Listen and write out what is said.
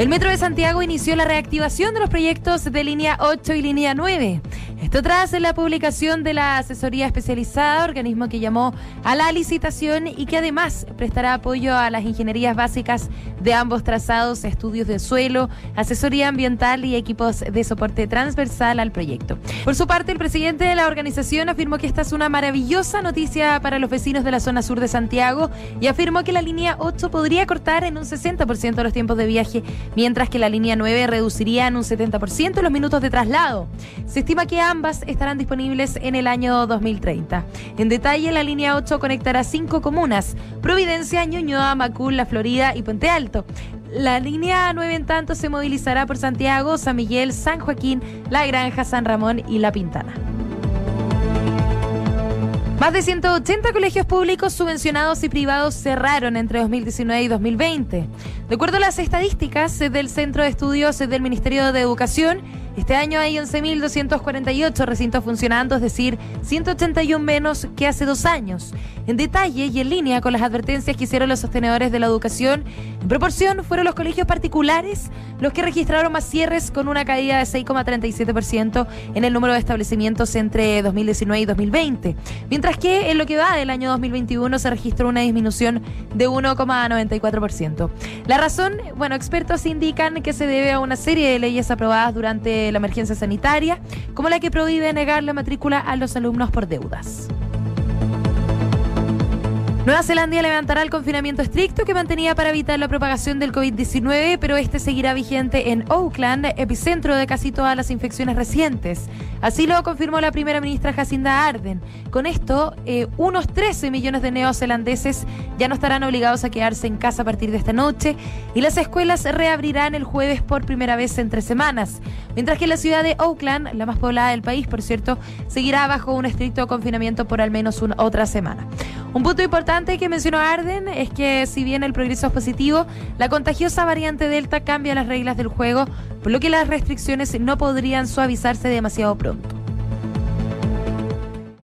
El Metro de Santiago inició la reactivación de los proyectos de línea 8 y línea 9. Esto tras la publicación de la asesoría especializada, organismo que llamó a la licitación y que además prestará apoyo a las ingenierías básicas de ambos trazados, estudios de suelo, asesoría ambiental y equipos de soporte transversal al proyecto. Por su parte, el presidente de la organización afirmó que esta es una maravillosa noticia para los vecinos de la zona sur de Santiago y afirmó que la línea 8 podría cortar en un 60% los tiempos de viaje mientras que la línea 9 reduciría en un 70% los minutos de traslado. Se estima que ambas estarán disponibles en el año 2030. En detalle, la línea 8 conectará cinco comunas, Providencia, Ñuñoa, Macul, La Florida y Puente Alto. La línea 9 en tanto se movilizará por Santiago, San Miguel, San Joaquín, La Granja, San Ramón y La Pintana. Más de 180 colegios públicos subvencionados y privados cerraron entre 2019 y 2020. De acuerdo a las estadísticas del Centro de Estudios del Ministerio de Educación, este año hay 11.248 recintos funcionando, es decir, 181 menos que hace dos años. En detalle y en línea con las advertencias que hicieron los sostenedores de la educación, en proporción fueron los colegios particulares los que registraron más cierres con una caída de 6,37% en el número de establecimientos entre 2019 y 2020, mientras que en lo que va del año 2021 se registró una disminución de 1,94%. La razón, bueno, expertos indican que se debe a una serie de leyes aprobadas durante la emergencia sanitaria, como la que prohíbe negar la matrícula a los alumnos por deudas. Nueva Zelanda levantará el confinamiento estricto que mantenía para evitar la propagación del COVID-19, pero este seguirá vigente en Auckland, epicentro de casi todas las infecciones recientes. Así lo confirmó la primera ministra Jacinda Arden. Con esto, eh, unos 13 millones de neozelandeses ya no estarán obligados a quedarse en casa a partir de esta noche y las escuelas reabrirán el jueves por primera vez en tres semanas. Mientras que la ciudad de Auckland, la más poblada del país, por cierto, seguirá bajo un estricto confinamiento por al menos una otra semana. Un punto importante que mencionó Arden es que si bien el progreso es positivo, la contagiosa variante Delta cambia las reglas del juego, por lo que las restricciones no podrían suavizarse demasiado pronto.